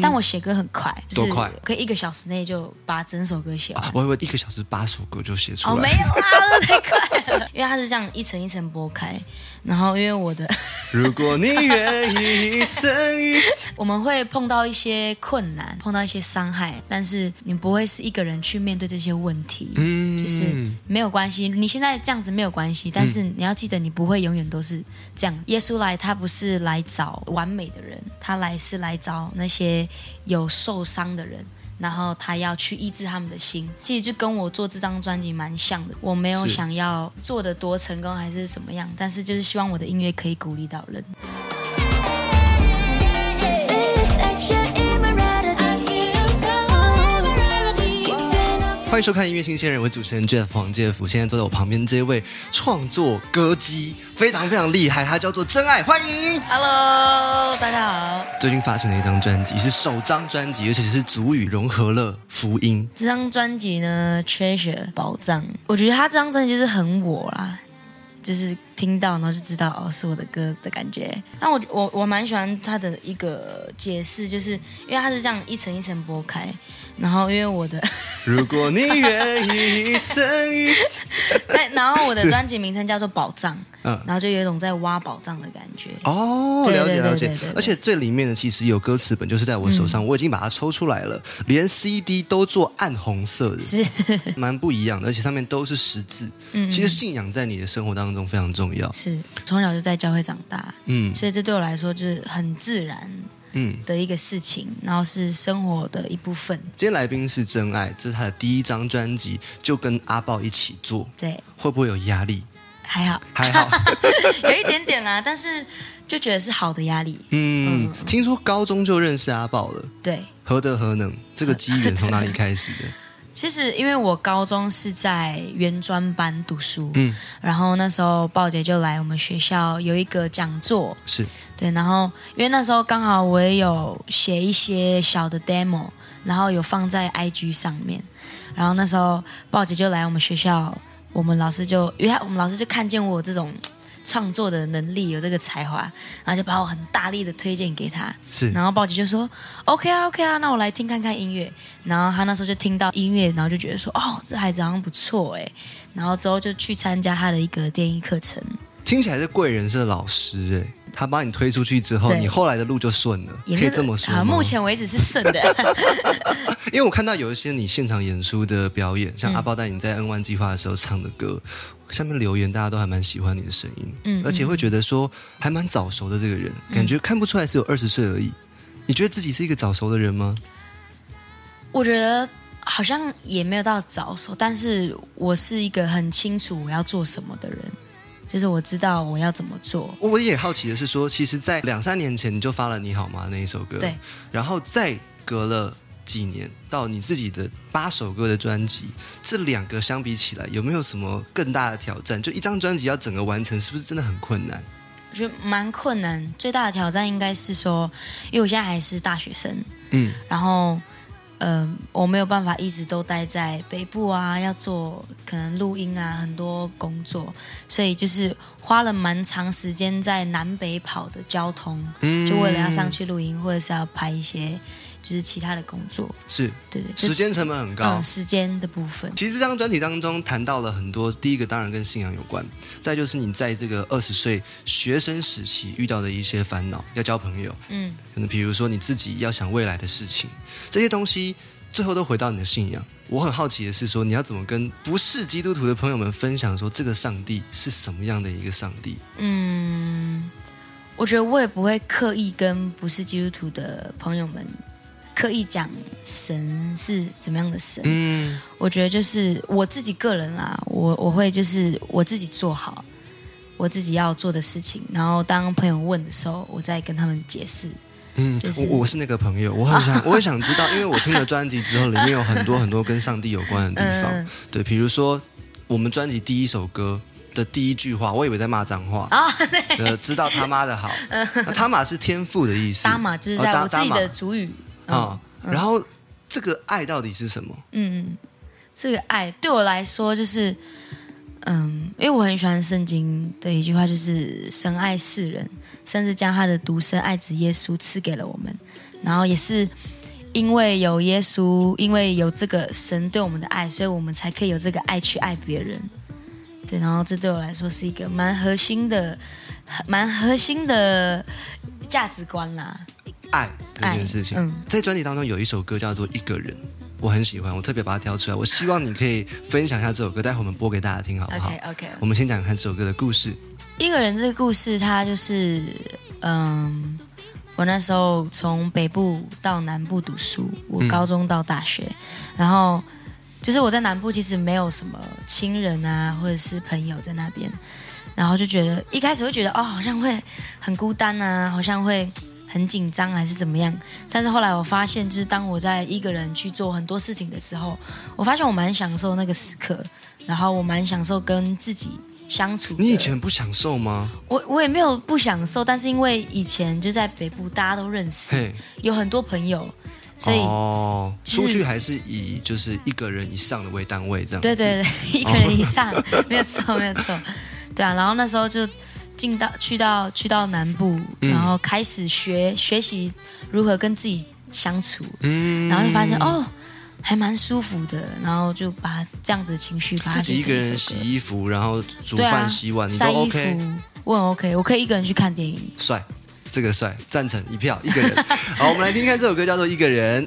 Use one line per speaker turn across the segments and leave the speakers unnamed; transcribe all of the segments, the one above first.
但我写歌很快，就是
多快
可以一个小时内就把整首歌写完。
啊，我以为一个小时八首歌就写出
哦，没。有啊，那太快了，因为它是这样一层一层剥开，然后因为我的
如果你愿意一层一层，
我们会碰到一些困难，碰到一些伤害，但是你不会是一个人去面对这些问题，
嗯
就是没有关系。你现在这样子没有关系，但是你要记得，你不会永远都是这样。耶稣来，他不是来找完美的人，他来是来找那些有受伤的人。然后他要去医治他们的心，其实就跟我做这张专辑蛮像的。我没有想要做的多成功还是怎么样，但是就是希望我的音乐可以鼓励到人。
欢迎收看音乐新鲜人，我主持人 Jeff 黄介甫。现在坐在我旁边这位创作歌姬非常非常厉害，他叫做真爱，欢迎。
Hello，大家好。
最近发行了一张专辑，是首张专辑，而且是主语融合了福音。
这张专辑呢，Treasure 宝藏，我觉得他这张专辑就是很我啦，就是听到然后就知道哦是我的歌的感觉。那我我我蛮喜欢他的一个解释，就是因为他是这样一层一层剥开，然后因为我的，
如果你愿意一层一 层，
那然后我的专辑名称叫做宝藏，
嗯
然后就有一种在挖宝藏的感觉。
哦，了解了解。而且最里面的，其实有歌词本，就是在我手上，我已经把它抽出来了，连 CD 都做暗红色的，
是，
蛮不一样的，而且上面都是十字。
嗯
其实信仰在你的生活当中非常重要。
是从小就在教会长大，
嗯
所以这对我来说就是很自然
嗯，
的一个事情，然后是生活的一部分。
今天来宾是真爱，这是他的第一张专辑，就跟阿豹一起做，
对，
会不会有压力？
还好，
还好，
有一点点啦，但是就觉得是好的压力。
嗯，听说高中就认识阿宝了，
对，
何德何能？这个机缘从哪里开始的？
其实因为我高中是在原专班读书，
嗯，
然后那时候鲍姐就来我们学校有一个讲座，
是。
对，然后因为那时候刚好我也有写一些小的 demo，然后有放在 IG 上面，然后那时候鲍姐就来我们学校，我们老师就因为他我们老师就看见我有这种 创作的能力，有这个才华，然后就把我很大力的推荐给他，
是，
然后鲍姐就说 OK 啊 OK 啊，那我来听看看音乐。然后他那时候就听到音乐，然后就觉得说哦，这孩子好像不错哎。然后之后就去参加他的一个电音课程，
听起来是贵人是老师哎，他把你推出去之后，你后来的路就顺了，可以这么说吗？
目前为止是顺的。
因为我看到有一些你现场演出的表演，像阿豹带你在 N One 计划的时候唱的歌，下面留言大家都还蛮喜欢你的声音，
嗯
而且会觉得说还蛮早熟的这个人，感觉看不出来只有二十岁而已。你觉得自己是一个早熟的人吗？
我觉得好像也没有到早熟，但是我是一个很清楚我要做什么的人，就是我知道我要怎么做。
我也好奇的是说，其实，在两三年前你就发了《你好吗》那一首歌，
对，
然后再隔了几年到你自己的八首歌的专辑，这两个相比起来，有没有什么更大的挑战？就一张专辑要整个完成，是不是真的很困难？
我觉得蛮困难，最大的挑战应该是说，因为我现在还是大学生，
嗯，
然后，呃，我没有办法一直都待在北部啊，要做可能录音啊，很多工作，所以就是花了蛮长时间在南北跑的交通，就为了要上去录音，或者是要拍一些就是其他的工作，
是
对对，
时间成本很高。
嗯时间的部分，
其实这张专辑当中谈到了很多，第一个当然跟信仰有关，再就是你在这个二十岁学生时期遇到的一些烦恼，要交朋友，
嗯，
可能比如说你自己要想未来的事情，这些东西最后都回到你的信仰。我很好奇的是说，你要怎么跟不是基督徒的朋友们分享说这个上帝是什么样的一个上帝？
嗯，我觉得我也不会刻意跟不是基督徒的朋友们刻意讲神是怎么样的神。
嗯，
我觉得就是我自己个人啦，我我会就是我自己做好我自己要做的事情，然后当朋友问的时候，我再跟他们解释。
嗯，
就是
我我是那个朋友，我很想，我也想知道，因为我听了专辑之后，里面有很多很多跟上帝有关的地方。
嗯
对，比如说我们专辑第一首歌的第一句话，我以为在骂脏话。
啊，
呃，知道他妈的好，那他玛是天赋的意思。
搭马就是在我自己的主语。
啊、然后这个爱到底是什么？
嗯，这个爱对我来说就是，嗯，因为我很喜欢圣经的一句话，就是神爱世人，甚至将他的独生爱子耶稣赐给了我们。然后也是因为有耶稣，因为有这个神对我们的爱，所以我们才可以有这个爱去爱别人。对，然后这对我来说是一个蛮核心的、蛮核心的价值观啦。
爱这件事情。
嗯
在专辑当中有一首歌叫做《一个人》，我很喜欢，我特别把它挑出来。我希望你可以分享一下这首歌，待会我们播给大家听，好不好
OK OK，
我们先讲看这首歌的故事。
一个人这个故事，它就是，嗯，我那时候从北部到南部读书，我高中到大学，然后就是我在南部其实没有什么亲人啊，或者是朋友在那边，然后就觉得一开始会觉得哦，好像会很孤单啊，好像会很紧张还是怎么样，但是后来我发现，就是当我在一个人去做很多事情的时候，我发现我蛮享受那个时刻，然后我蛮享受跟自己。相处，
你以前不享受吗？
我我也没有不享受，但是因为以前就在北部，大家都认识，有很多朋友，所以、
哦，
就是
出去还是以就是一个人以上的为单位这样。
对对对，一个人以上，没有错没有错，对啊。然后那时候就进到去到去到南部，
嗯
然后开始学学习如何跟自己相处，
嗯
然后就发现哦。还蛮舒服的，然后就把这样子的情绪把它
自己一个人洗衣服，然后煮饭、洗碗，你都
晒衣
OK，
服，我很 OK，我可以一个人去看电影。
帅，这个帅，赞成一票，一个人。好，我们来听看这首歌，叫做《一个人》。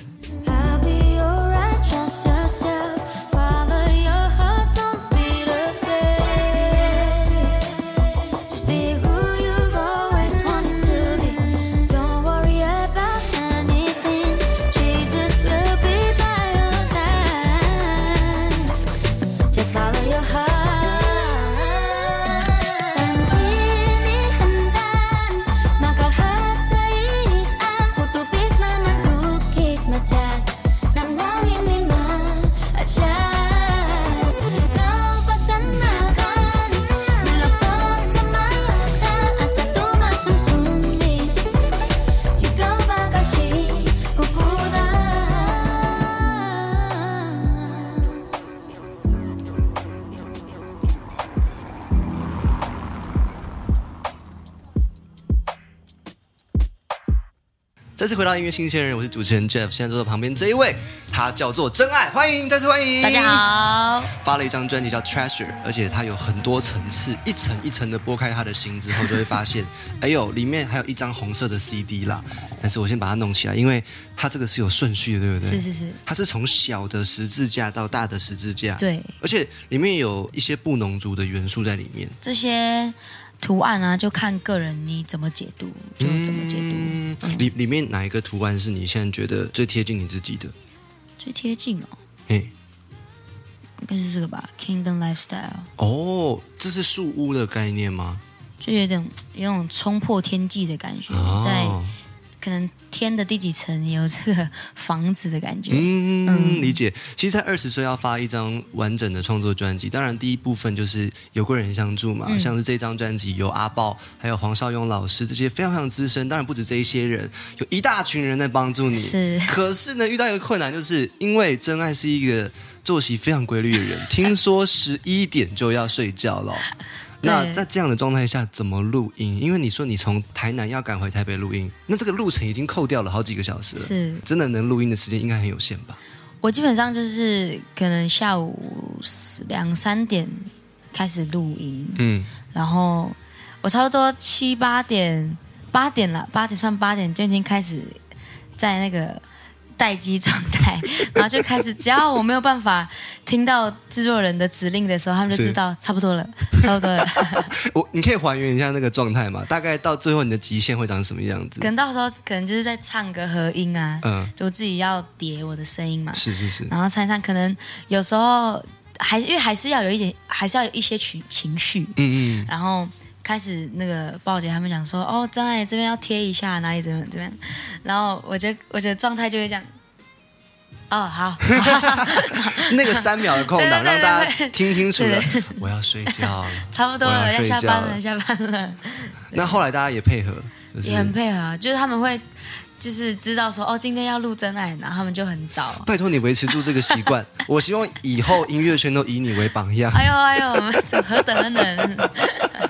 再次回到音乐新鲜人，我是主持人 Jeff，现在坐在旁边这一位，他叫做真爱，欢迎，再次欢迎，
大家。好，
发了一张专辑叫《Treasure》，而且它有很多层次，一层一层的剥开他的心之后，就会发现，哎呦，里面还有一张红色的 CD 啦。但是我先把它弄起来，因为它这个是有顺序的，对不对？
是是是，
它是从小的十字架到大的十字架，，
对
而且里面有一些布农族的元素在里面。
这些图案啊，就看个人你怎么解读，就怎么解读。
嗯，里里面哪一个图案是你现在觉得最贴近你自己的？
最贴近哦，
嘿，
应该是这个吧，Kingdom Lifestyle，
哦，这是树屋的概念吗？
就有点有种冲破天际的感觉，在
哦，
可能天的第几层也有这个房子的感觉。
嗯，理解。其实，在二十岁要发一张完整的创作专辑，当然第一部分就是有贵人相助嘛，
嗯
像是这张专辑有阿豹，还有黄少勇老师这些非常非常资深，当然不止这一些人，有一大群人在帮助你。
是
可是呢，遇到一个困难，就是因为真爱是一个作息非常规律的人，听说十一点就要睡觉了。那在这样的状态下，怎么录音？因为你说你从台南要赶回台北录音，那这个路程已经扣掉了好几个小时了。
是
真的能录音的时间应该很有限吧？
我基本上就是可能下午两三点开始录音，
嗯，
然后我差不多七八点八点了，八点算八点就已经开始在那个待机状态，然后就开始，只要我没有办法听到制作人的指令的时候，他们就知道差不多了，差不多了。
我你可以还原一下那个状态嘛？大概到最后你的极限会长什么样子
可？能到时候可能就是在唱个和音啊，
嗯，
就我自己要叠我的声音嘛，
是是是，
然后唱一唱，可能有时候还因为还是要有一点，还是要有一些情情绪，
嗯嗯，
然后开始那个鲍姐他们讲说，哦，张爱这边要贴一下，哪里怎么怎么样，然后我觉得我觉得状态就会这样，哦，好，
那个三秒的空档，让大家
对
听清楚了。我要睡觉了。
差不多了，要下班了，下班了，
那后来大家也配合，就是
也很配合啊，就是他们会就是知道说哦，今天要录真爱，然后他们就很早。
拜托你维持住这个习惯，我希望以后音乐圈都以你为榜样。
哎呦哎呦，何等何等！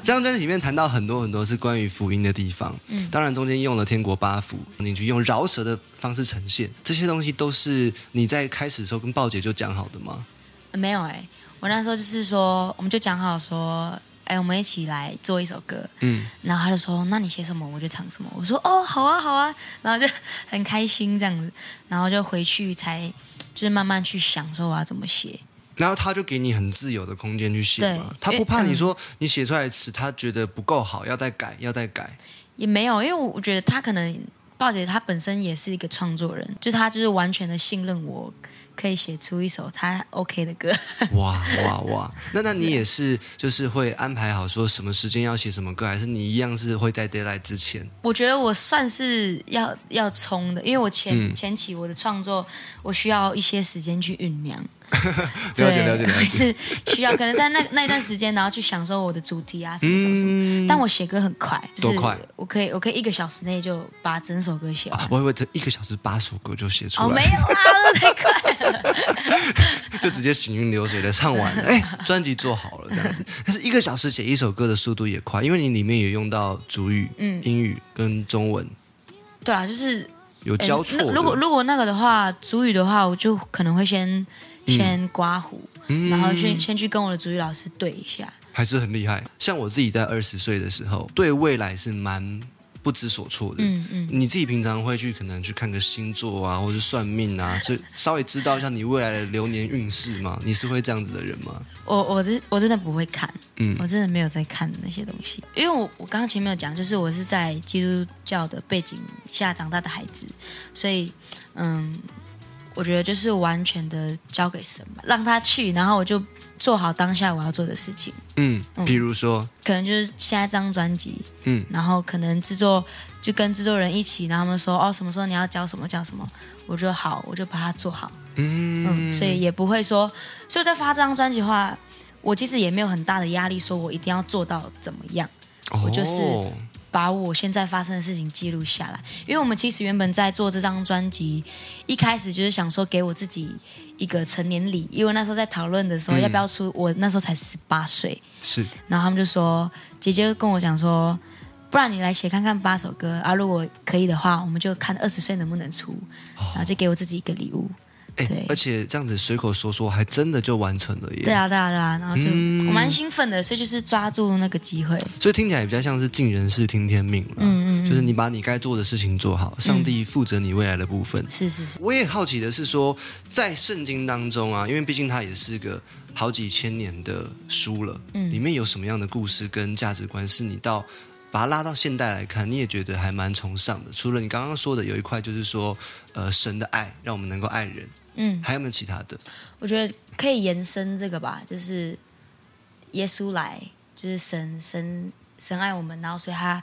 这张专辑里面谈到很多很多是关于福音的地方，嗯，当然中间用了天国八福你去，用饶舌的方式呈现，这些东西都是你在开始的时候跟鲍姐就讲好的吗？
没有哎、我那时候就是说，我们就讲好说，哎，我们一起来做一首歌。
嗯，
然后他就说：“那你写什么我就唱什么。”我说：“哦，好啊，好啊。”然后就 很开心这样子，然后就回去才 就是慢慢去想说我要怎么写。
然后他就给你很自由的空间去写嘛，他不怕你说你写出来的词他觉得不够好，要再改，要再改。
也没有，因为我觉得他可能鲍姐她本身也是一个创作人，就是她就是完全的信任我，可以写出一首他 OK 的歌。
哇哇哇！那那你也是就是会安排好说什么时间要写什么歌，还是你一样是会在 d a y l i g h t 之前？
我觉得我算是要要冲的，因为我前、
嗯
前期我的创作，我需要一些时间去酝酿。
了解了解了解。
是需要可能在那那一段时间，然后去享受我的主题啊什么什么什么。但我写歌很快，就是
嗯多快
我可以我可以一个小时内就把整首歌写完。
我以为这一个小时八首歌就写出来
哦，
来，
没有啊，那太快了。
就直接行云流水的唱完了，哎，专辑做好了这样子。但是一个小时写一首歌的速度也快，因为你里面也用到主语、
嗯
英语跟中文
对啊，就是
有
呃
交错
如果如果那个的话，主语的话，我就可能会先先刮胡，
嗯
然后先先去跟我的主语老师对一下。
还是很厉害。像我自己在二十岁的时候，对未来是蛮不知所措的。
嗯嗯，
你自己平常会去可能去看个星座啊，或者是算命啊，就稍微知道一下你未来的流年运势吗？你是会这样子的人吗？
我我真我真的不会看，
嗯
我真的没有在看那些东西，因为我我刚刚前面有讲，就是我是在基督教的背景下长大的孩子，所以嗯，我觉得就是完全的交给神吧，让他去，然后我就做好当下我要做的事情。
嗯，比如说，
可能就是现在这张专辑，
嗯，
然后可能制作就跟制作人一起，然后他们说哦什么时候你要交什么交什么，我就好，我就把它做好，
嗯。
嗯，所以也不会说，所以在发这张专辑的话，我其实也没有很大的压力，说我一定要做到怎么样，我就是
哦
把我现在发生的事情记录下来。因为我们其实原本在做这张专辑，一开始就是想说给我自己一个成年礼，因为那时候在讨论的时候、
嗯
要不要出，我那时候才十八岁，
是
然后他们就说，姐姐跟我讲说，不然你来写看看八首歌啊，如果可以的话，我们就看二十岁能不能出，然后就给我自己一个礼物。
哎
对，
而且这样子随口说说，还真的就完成了耶。
对啊，对啊，对啊，然后就、
嗯
我蛮兴奋的，所以就是抓住那个机会。
所以听起来比较像是尽人事听天命了。
嗯嗯嗯
就是你把你该做的事情做好，上帝负责你未来的部分。
是是是，
我也好奇的是说，在圣经当中啊，因为毕竟它也是个好几千年的书了，
嗯
里面有什么样的故事跟价值观是你到把它拉到现代来看，你也觉得还蛮崇尚的？除了你刚刚说的有一块，就是说，呃，神的爱让我们能够爱人，
嗯，
还有没有其他的？
我觉得可以延伸这个吧，就是耶稣来，就是神神神爱我们，然后所以他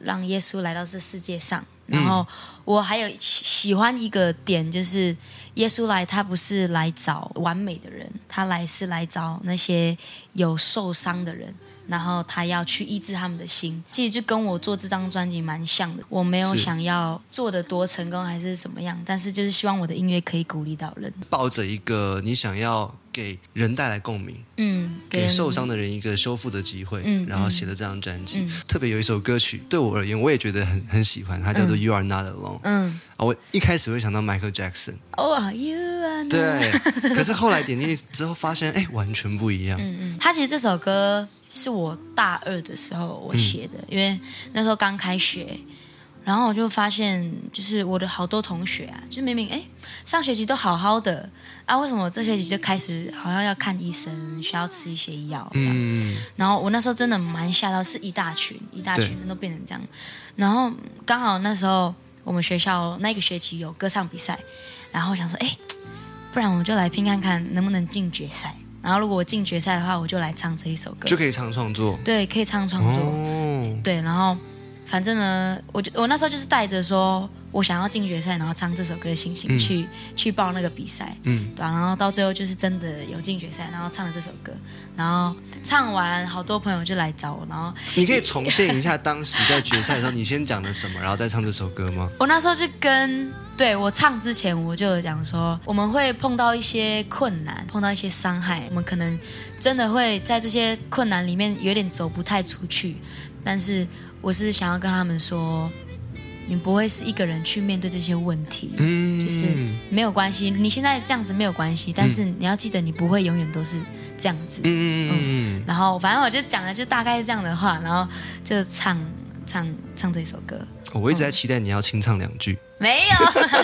让耶稣来到这世界上。然后我还有喜喜欢一个点，就是耶稣来，他不是来找完美的人，他来是来找那些有受伤的人。然后他要去医治他们的心，其实就跟我做这张专辑蛮像的。我没有想要做的多成功还是怎么样，但是就是希望我的音乐可以鼓励到人。
抱着一个你想要给人带来共鸣，
嗯，
给受伤的人一个修复的机会，
嗯
然后写了这张专辑。
嗯
特别有一首歌曲，对我而言，我也觉得很很喜欢，它叫做《You Are Not Alone》。
嗯。
啊，我一开始会想到 Michael
Jackson，，Oh are you are not-
对，可是后来点进去之后发现，哎，完全不一样。
嗯嗯，他其实这首歌是我大二的时候我写的，因为那时候刚开学，然后我就发现，就是我的好多同学啊，就明明哎上学期都好好的啊，为什么这学期就开始好像要看医生，需要吃一些药这样？
嗯，
然后我那时候真的蛮吓到，是一大群一大群人都变成这样。然后刚好那时候我们学校那个学期有歌唱比赛，然后我想说，哎，不然我们就来拼看看能不能进决赛。然后如果我进决赛的话，我就来唱这一首歌
就。可以唱创作。
对，可以唱创作。
哦，
对，然后反正呢，我就我那时候就是带着说，我想要进决赛，然后唱这首歌的心情
嗯。
去、去报那个比赛，
嗯，
对啊，然后到最后就是真的有进决赛，然后唱了这首歌，然后唱完，好多朋友就来找我，然后
你可以重现一下当时在决赛的时候，你先讲了什么，然后再唱这首歌吗？
我那时候就跟对我唱之前我就有讲说，我们会碰到一些困难，碰到一些伤害，我们可能真的会在这些困难里面有点走不太出去，但是我是想要跟他们说，你不会是一个人去面对这些问题。
嗯，
就是没有关系，你现在这样子没有关系，但是你要记得，你不会永远都是这样子。
嗯嗯嗯
然后反正我就讲的就大概是这样的话，然后就唱唱唱这首歌。
嗯，我一直在期待你要清唱两句。
没有，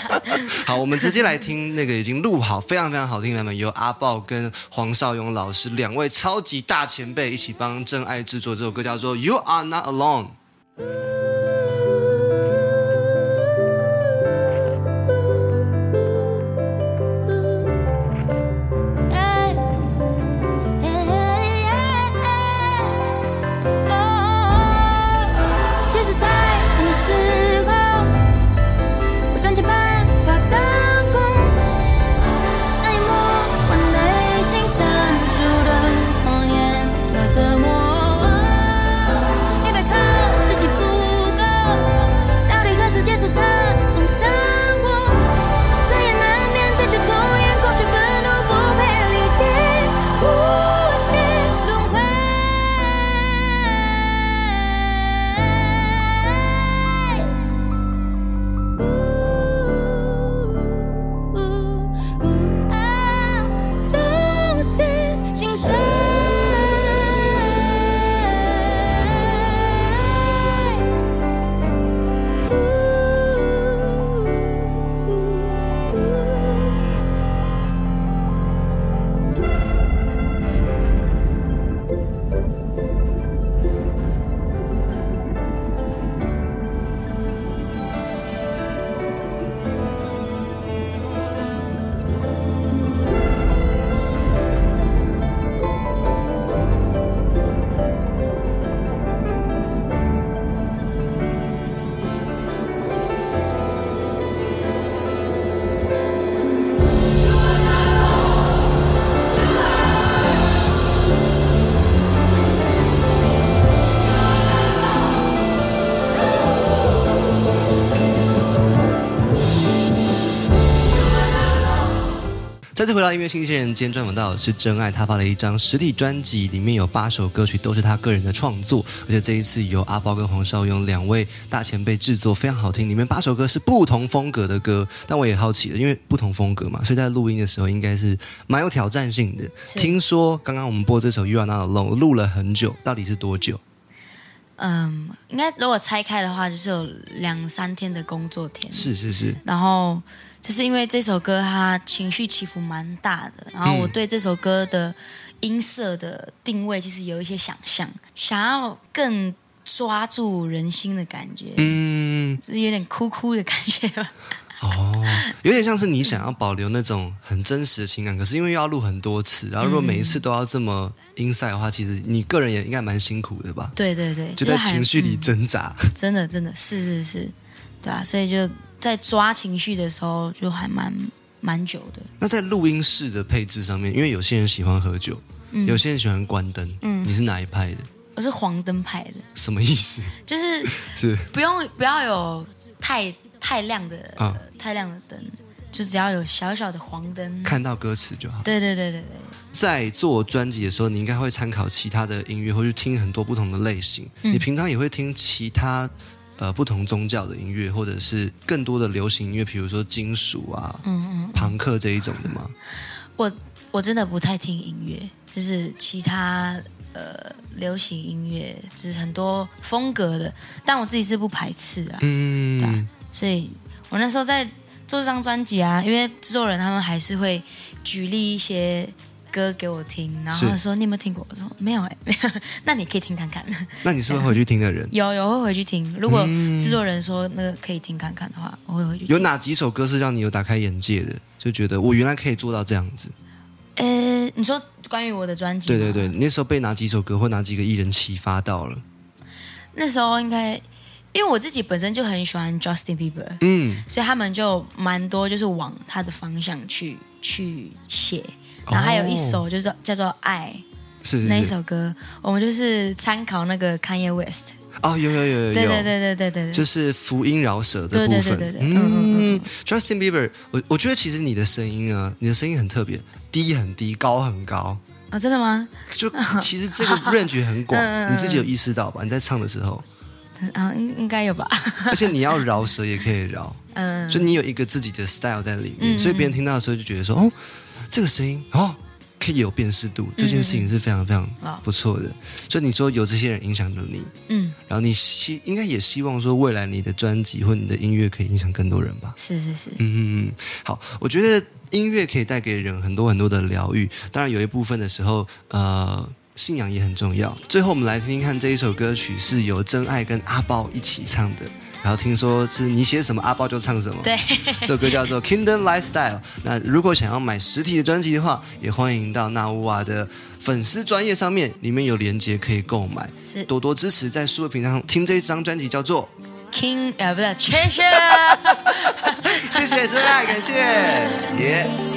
好，我们直接来听那个已经录好、非常非常好听的版本，由阿豹跟黄少勇老师两位超级大前辈一起帮真爱制作这首歌，叫做《You Are Not Alone》。
其
次回到音乐新鲜人，今天专访到的是真爱，他发了一张实体专辑，里面有八首歌曲都是他个人的创作，而且这一次由阿包跟黄少勇两位大前辈制作，非常好听。里面八首歌是不同风格的歌，但我也好奇了，因为不同风格嘛，所以在录音的时候应该是蛮有挑战性的。听说刚刚我们播这首《You Are Not Alone》录了很久，到底是多久？
嗯，应该如果拆开的话，就是有两三天的工作天。
是是是，
然后就是因为这首歌它情绪起伏蛮大的，然后我对这首歌的音色的定位其实有一些想象，想要更抓住人心的感觉，
嗯，
就是有点哭哭的感觉吧。
哦，有点像是你想要保留那种很真实的情感，可是因为要录很多次，然后如果每一次都要这么音赛的话，其实你个人也应该蛮辛苦的吧？
对对对，
就在情绪里
嗯
挣扎。
真的真的是是是，对啊，所以就在抓情绪的时候就还蛮蛮久的。
那在录音室的配置上面，因为有些人喜欢喝酒，有些人喜欢关灯，
嗯
你是哪一派的？
我是黄灯派的，
什么意思？
就是
是
不用不要有太太亮的、
啊
太亮的灯，就只要有小小的黄灯。
看到歌词就好。
对对对对对，
在做专辑的时候，你应该会参考其他的音乐，或去听很多不同的类型。
嗯
你平常也会听其他呃不同宗教的音乐，或者是更多的流行音乐，比如说金属啊、
嗯嗯，
朋克这一种的吗？
我我真的不太听音乐，就是其他呃流行音乐，就是很多风格的，但我自己是不排斥啊。
嗯，
对啊所以我那时候在做这张专辑啊，因为制作人他们还是会举例一些歌给我听，然后说你有没有听过？我说没有哎、没有，那你可以听看看。
那你是会回去听的人？
有有会回去听，如果制作人说那个可以听看看的话，我会回去听。
有哪几首歌是让你有打开眼界的？就觉得我原来可以做到这样子。
呃，你说关于我的专辑？
对对对，，你那时候被哪几首歌或哪几个艺人启发到了？
那时候应该因为我自己本身就很喜欢 Justin Bieber，
嗯，
所以他们就蛮多就是往他的方向去去写。然后还有一首就是叫做《爱》
是
那一首歌，我们就是参考那个 Kanye West。
哦，有有有有有，
对对对对对对对，
就是福音饶舌的
对
部分。
对对对对嗯嗯
嗯，Justin Bieber，我我觉得其实你的声音啊，你的声音很特别，低很低，高很高，
哦，真的吗？
就其实这个 range 很广，你自己有意识到吧？你在唱的时候，
啊，应应该有吧。
而且你要饶舌也可以饶，
嗯，
就你有一个自己的 style 在里面，所以别人听到的时候就觉得说，哦，这个声音哦。可以有辨识度，这件事情是非常非常
哦
不错的。所以你说有这些人影响了你，
嗯，
然后你希应该也希望说未来你的专辑或你的音乐可以影响更多人吧？
是是是，
嗯嗯嗯，好，我觉得音乐可以带给人很多很多的疗愈，当然有一部分的时候，呃，信仰也很重要。最后我们来听听看这一首歌曲是由真爱跟阿豹一起唱的，然后听说是你写什么阿豹就唱什么，
对，
这首歌叫做《Kingdom Lifestyle》。那如果想要买实体的专辑的话，也欢迎到纳乌瓦的粉丝专业上面，里面有链接可以购买，
是
多多支持，在数位平台上听这一张专辑叫做
King 呃不是 Treasure。
《谢谢真爱》，感谢耶。